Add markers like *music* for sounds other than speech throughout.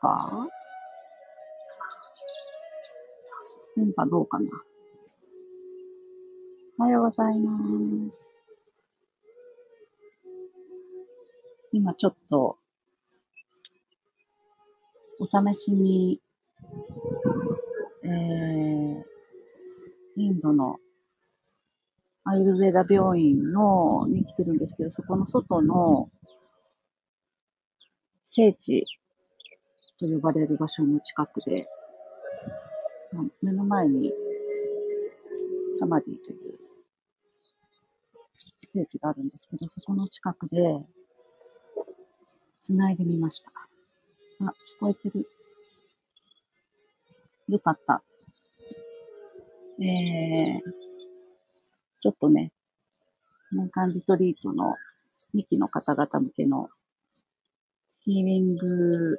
か？電波どうかな？おはようございます。今ちょっと、お試しに、えー、インドのアイルベーダ病院のに来てるんですけど、そこの外の聖地と呼ばれる場所の近くで、まあ目の前にサマディという聖地があるんですけど、そこの近くで繋いでみました。あ、聞こえてる。よかった。えー、ちょっとね、年間リトリートの2期の方々向けのヒーリング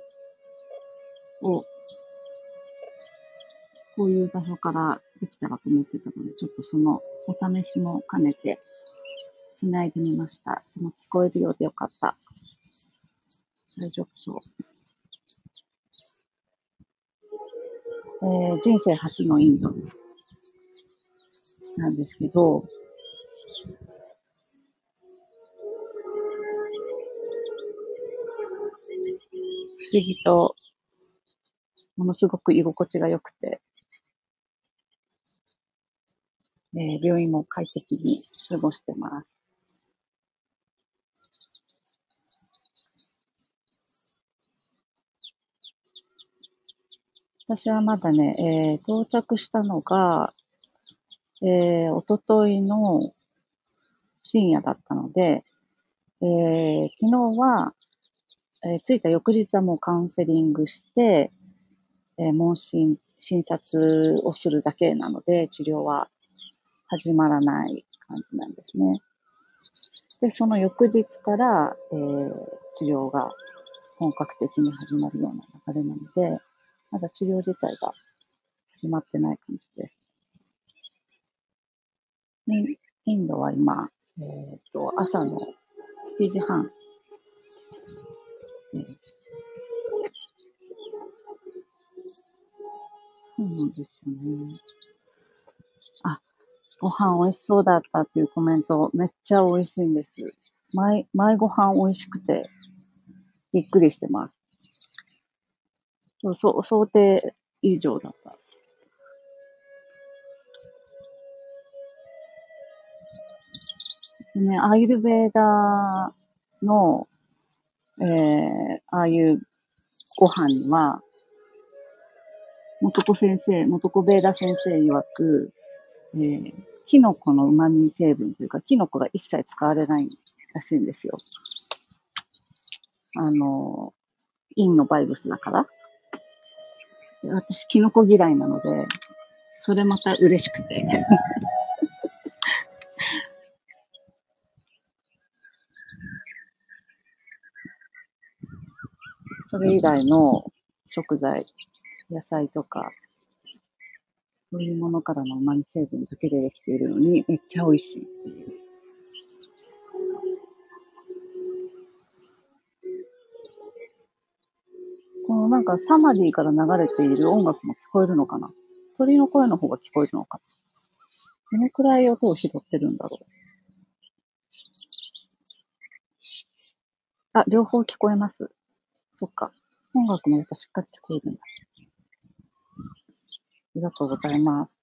をこういう場所からできたらと思ってたので、ちょっとそのお試しも兼ねて繋いでみました。でも聞こえるようでよかった。大丈夫そう。えー人生初のインドなんですけど、不思議とものすごく居心地が良くて、えー病院も快適に過ごしてます。私はまだね、えー到着したのが、えー、おとといの深夜だったので、えー昨日は、えー着いた翌日はもうカウンセリングして、え問診、診察をするだけなので、治療は始まらない感じなんですね。で、その翌日から、えー治療が本格的に始まるような流れなので、まだ治療自体が始まってない感じです。インドは今、えっ、と、朝の7時半。そうなんですよね。あ、ご飯美味しそうだったっていうコメント、めっちゃ美味しいんです。前、前ご飯美味しくて、びっくりしてます。そう、そう想定以上だった。ね、アーユルベーダーの、えー、ああいうご飯には、元子先生、元子ベーダ先生曰く、えー、キノコの旨味成分というか、キノコが一切使われないらしいんですよ。あの、陰のバイブスだから。私、キノコ嫌いなので、それまた嬉しくて。*laughs* それ以外の食材、野菜とか、そういうものからの旨味成分だけでできているのに、めっちゃ美味しいっていう。このなんかサマディから流れている音楽も聞こえるのかな？鳥の声の方が聞こえるのかな？どのくらい音を拾ってるんだろう？あ、両方聞こえます。そっか。音楽もやっぱしっかり聞こえるんだ。ありがとうございます。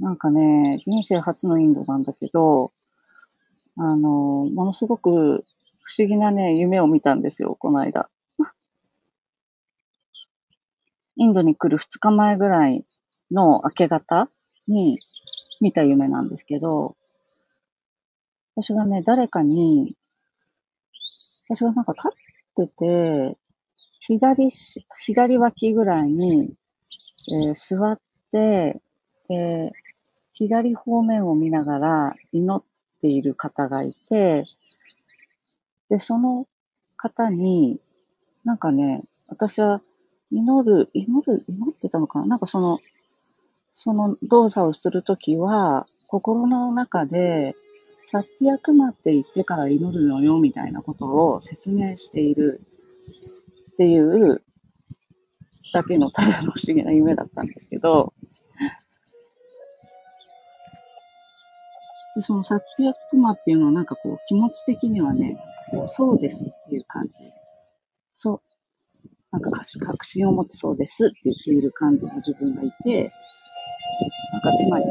なんかね、人生初のインドなんだけど、あの、ものすごく不思議なね、夢を見たんですよ、この間。インドに来る2日前ぐらいの明け方に見た夢なんですけど、私がね、誰かに、私がなんか立ってて、左し、左脇ぐらいに、えー座って、えー左方面を見ながら祈っている方がいて、で、その方に、なんかね、私は祈る、祈る、祈ってたのかな？なんかその、その動作をするときは、心の中で、サッティアクマって言ってから祈るのよ、みたいなことを説明しているっていうだけのただの不思議な夢だったんですけど、でそのサッティアクマっていうのはなんかこう気持ち的にはね、こうそうですっていう感じ。そう。なんか確信を持ってそうですって言っている感じの自分がいて、なんかつまり、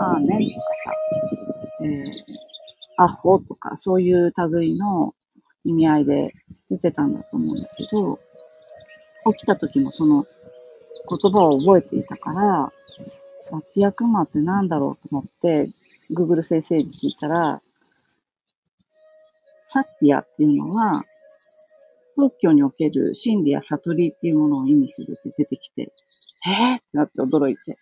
あーねんとかさ、えー、アホとかそういう類の意味合いで言ってたんだと思うんだけど、起きた時もその言葉を覚えていたから、サッティアクマってなんだろうと思って、Google 先生に聞いたら、サッティアっていうのは、仏教における真理や悟りっていうものを意味するって出てきて、えーってなって驚いて。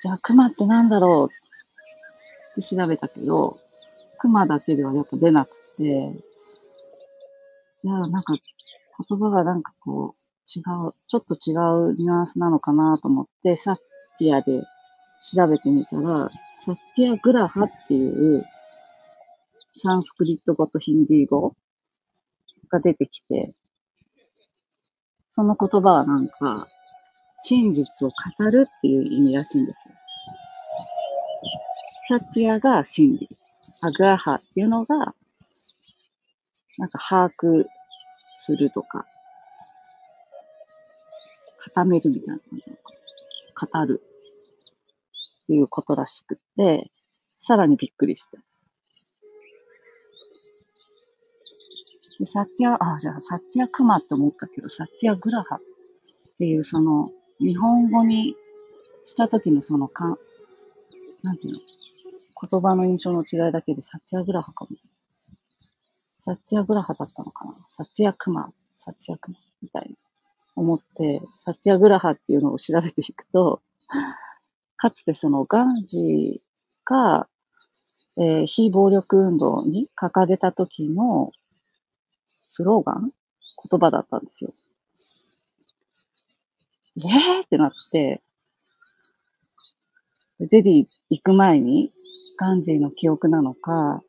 じゃあ、熊ってなんだろうって調べたけど、熊だけではやっぱ出なくて、じゃあなんか言葉がなんかこう違う、ちょっと違うニュアンスなのかなと思って、サッティアで調べてみたら、サッティアグラハっていうサンスクリット語とヒンディー語が出てきて、その言葉はなんか、真実を語るっていう意味らしいんですよ。サッティアが真理。アグラハっていうのが、なんか把握するとか、固めるみたいな語るっていうことらしくて、さらにびっくりして。で、サッティア、あ、じゃあ、サッティアクマって思ったけど、サッティアグラハっていう、その、日本語にした時のそのかん、なんていうの、言葉の印象の違いだけでサッティアグラハかも。サッティアグラハだったのかな。サッティアクマ、サッティアクマみたいな。思って、サッティアグラハっていうのを調べていくと、かつてそのガンジーが、えー、非暴力運動に掲げた時のスローガン？言葉だったんですよ。えー？ってなって、デディ行く前にガンジーの記憶なのか、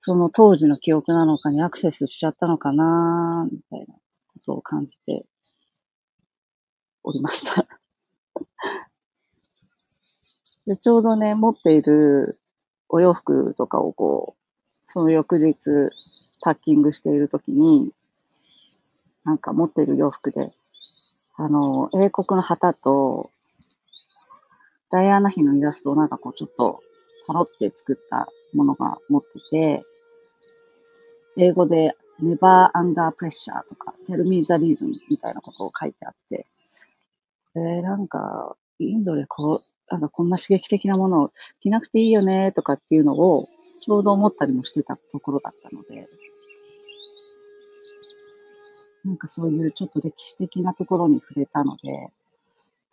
その当時の記憶なのかにアクセスしちゃったのかなみたいなことを感じておりました *laughs* で。ちょうどね、持っているお洋服とかをこう、その翌日パッキングしているときに、なんか持っている洋服で、あの、英国の旗と、ダイアナ妃のイラストをなんかこうちょっとパロって作ったものが持ってて、英語で never under pressure とか tell me the reason みたいなことを書いてあって、えー、なんか、インドでこう、なんかこんな刺激的なものを着なくていいよねとかっていうのをちょうど思ったりもしてたところだったので、なんかそういうちょっと歴史的なところに触れたので、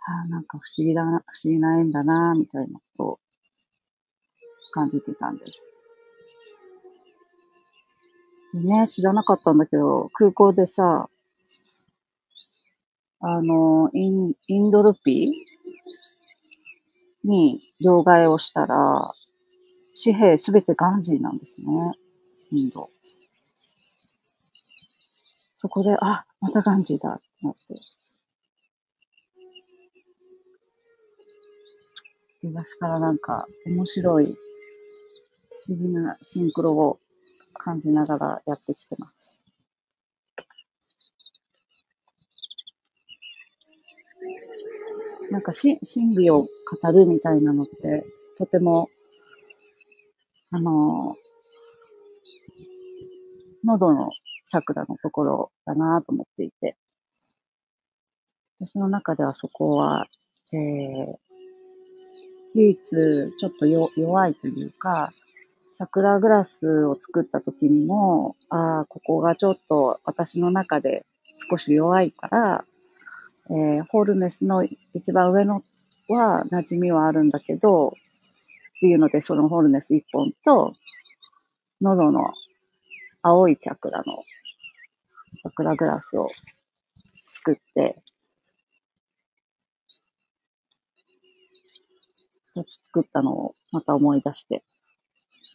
ああ、なんか不思議だな、不思議な縁だな、みたいなことを感じてたんです。でね、知らなかったんだけど、空港でさ、あの、インインドルピーに両替をしたら、紙幣すべてガンジーなんですね。インド。そこで、あ、またガンジーだってなって。東からなんか面白い、不思議なシンクロを感じながらやってきてます。なんかし、真理を語るみたいなのって、とても、あの、喉のチャクラのところだなと思っていて、私の中ではそこは、えー、唯一ちょっと弱いというか、チャクラグラスを作った時にも、ああ、ここがちょっと私の中で少し弱いから、えー、ホールネスの一番上のは馴染みはあるんだけど、っていうので、そのホールネス一本と、喉の青いチャクラのチャクラグラスを作って、作ったのをまた思い出して、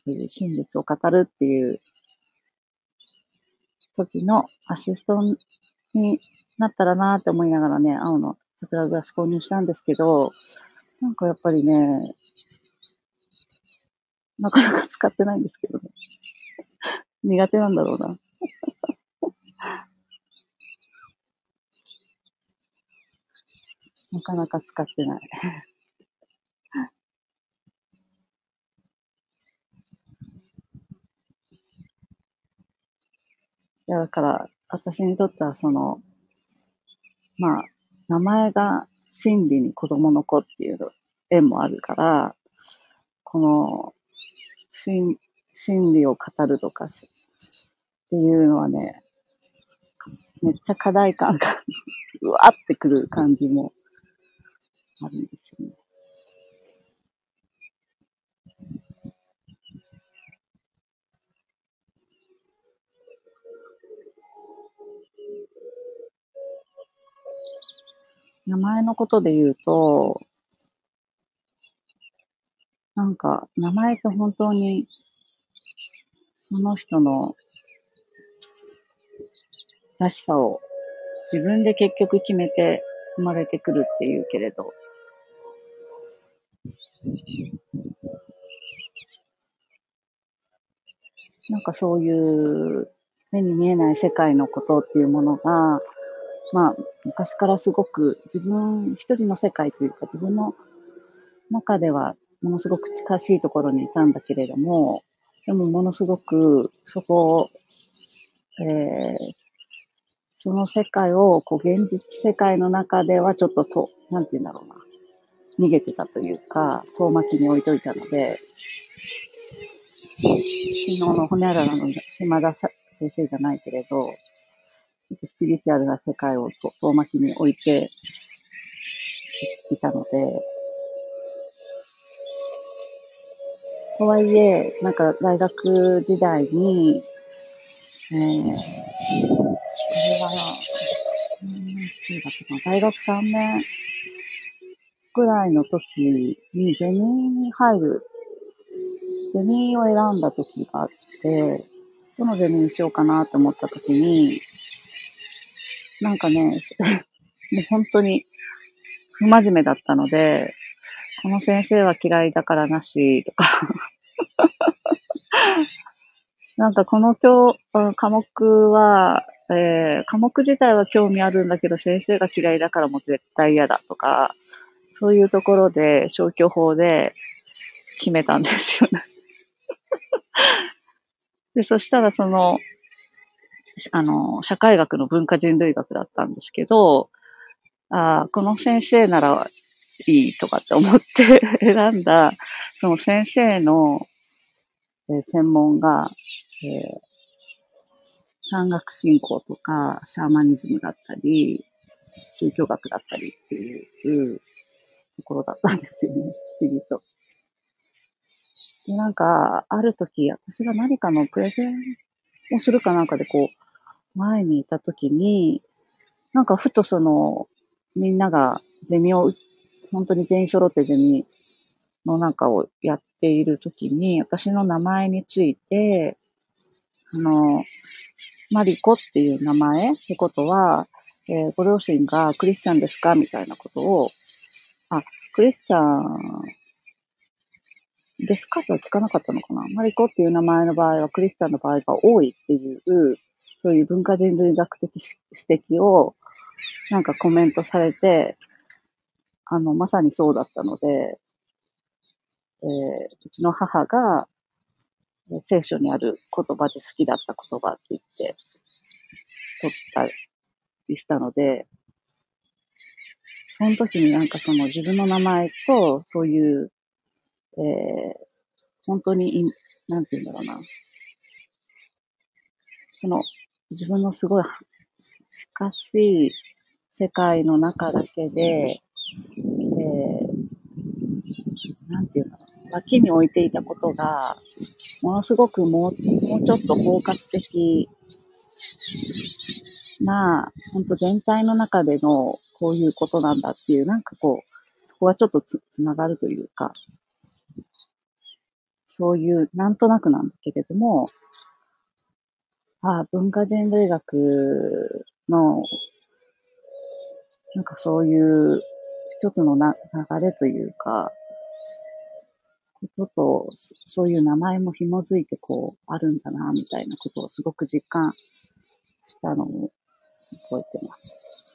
真実を語るっていう時のアシストになったらなって思いながらね、青の桜グラス購入したんですけど、なんかやっぱりね、なかなか使ってないんですけどね。*laughs* 苦手なんだろうな。*laughs* なかなか使ってない。いや、だから、私にとってはその、まあ、名前が真理に子供の子っていう縁もあるから、この、真、真理を語るとかっていうのはね、めっちゃ課題感がうわってくる感じもあるんですよね。名前のことで言うと、なんか、名前って本当に、その人のらしさを自分で結局決めて生まれてくるっていうけれど、なんかそういう目に見えない世界のことっていうものが、まあ、昔からすごく自分一人の世界というか自分の中ではものすごく近しいところにいたんだけれども、でもものすごくそこを、えー、その世界を、こう、現実世界の中ではちょっとと、なんて言うんだろうな、逃げてたというか、遠巻きに置いといたので、昨日の骨洗の島田先生じゃないけれど、スピリチュアルな世界を遠巻きに置いていたので、とはいえ、なんか大学時代に、えー、これは、うん、だったか大学3年くらいの時にゼミに入る、ゼミを選んだ時があって、どのゼミにしようかなと思った時に、なんかね、*laughs* もう本当に不真面目だったので、この先生は嫌いだからなし、とか。*laughs* なんかこの教、科目は、えー、科目自体は興味あるんだけど、先生が嫌いだからもう絶対嫌だとか、そういうところで消去法で決めたんですよね。*laughs* で、そしたらその、あの、社会学の文化人類学だったんですけど、あこの先生ならいいとかって思って *laughs* 選んだ、その先生の、えー、専門が、えー、山岳信仰とか、シャーマニズムだったり、宗教学だったりっていうところだったんですよね。不思議と。で、なんか、ある時、私が何かのプレゼンをするかなんかでこう、前にいた時に、なんかふとその、みんながゼミを本当に全員揃ってゼミの中をやっているときに、私の名前について、あの、マリコっていう名前ってことは、えー、ご両親がクリスチャンですか？みたいなことを、あ、クリスチャンですか？とは聞かなかったのかな。マリコっていう名前の場合はクリスチャンの場合が多いっていう、そういう文化人類学的指摘をなんかコメントされて、あの、まさにそうだったので、えー、うちの母が、聖書にある言葉で好きだった言葉って言って、取ったりしたので、その時になんかその自分の名前と、そういう、えー、本当に、なんて言うんだろうな。その、自分のすごい近しい世界の中だけで、えー、なんていうの、脇に置いていたことが、ものすごくもう、もうちょっと包括的な、本当全体の中でのこういうことなんだっていう、なんかこう、そこはちょっとつ、つながるというか、そういう、なんとなくなんだけれども、あ文化人類学の、なんかそういう一つのな流れというか、ことと、そういう名前も紐づいてこう、あるんだな、みたいなことをすごく実感したのを覚えてます。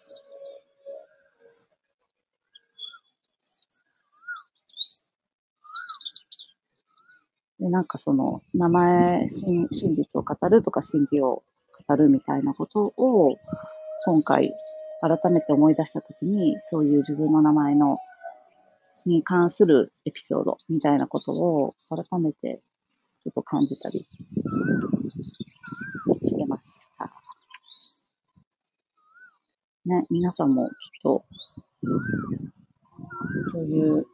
で、なんかその、名前、真真実を語るとか真偽を語るみたいなことを、今回、改めて思い出したときに、そういう自分の名前の、に関するエピソードみたいなことを改めてちょっと感じたりしてました。ね、皆さんもきっと、そういう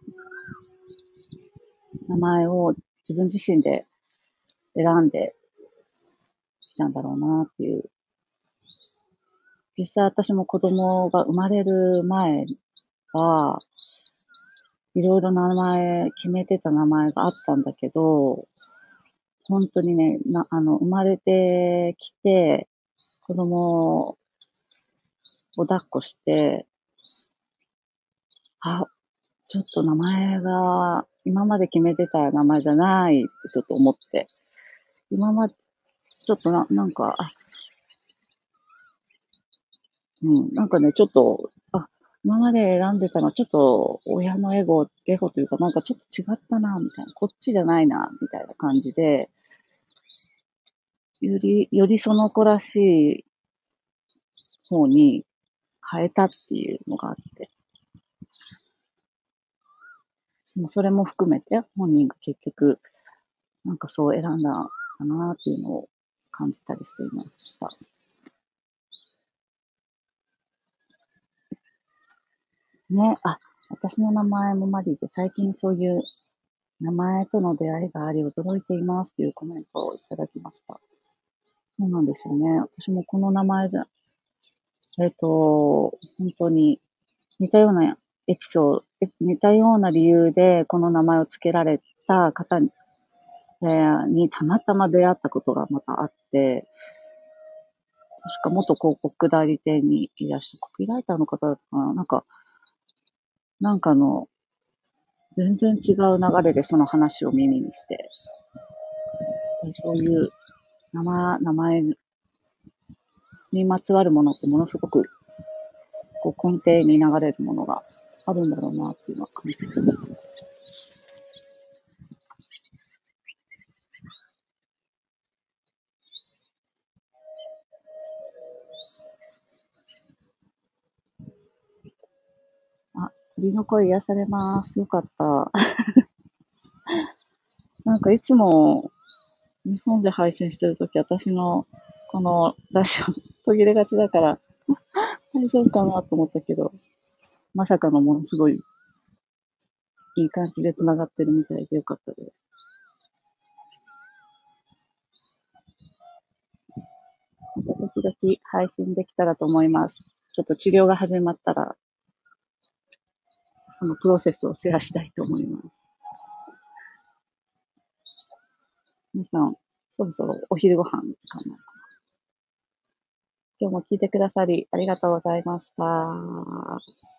名前を自分自身で選んできたんだろうなっていう。実際私も子供が生まれる前は、いろいろ名前、決めてた名前があったんだけど、本当にね、な、あの、生まれてきて、子供を抱っこして、あ、ちょっと名前が今まで決めてた名前じゃないってちょっと思って、今まで、ちょっとな、なんか、うん、なんかね、ちょっと、あ、今まで選んでたのはちょっと親のエゴ、エゴというかなんかちょっと違ったな、みたいな、こっちじゃないな、みたいな感じで、より、よりその子らしい方に変えたっていうのがあって、それも含めて本人が結局、なんかそう選んだかなっていうのを感じたりしていました。ね、あ、私の名前もマリーで最近そういう名前との出会いがあり驚いていますというコメントをいただきました。そうなんですよね。私もこの名前で、えっ、ー、と、本当に似たようなエピソード、似たような理由でこの名前を付けられた方に、えー、にたまたま出会ったことがまたあって、確か元広告代理店にいらしゃる、コピーライターの方だったかな。なんか、なんかの、全然違う流れでその話を耳にして、そういう名前、名前にまつわるものってものすごくこう根底に流れるものがあるんだろうなっていうのは感じてます。あ、鳥の声癒されます。よかった。*laughs* なんかいつも日本で配信してるとき、私のこのラジオ途切れがちだから *laughs* 大丈夫かなと思ったけど、まさかのものすごい、いい感じで繋がってるみたいでよかったです。また時々配信できたらと思います。ちょっと治療が始まったら、そのプロセスをシェアしたいと思います。皆さん、そろそろお昼ご飯かな。今日も聞いてくださりありがとうございました。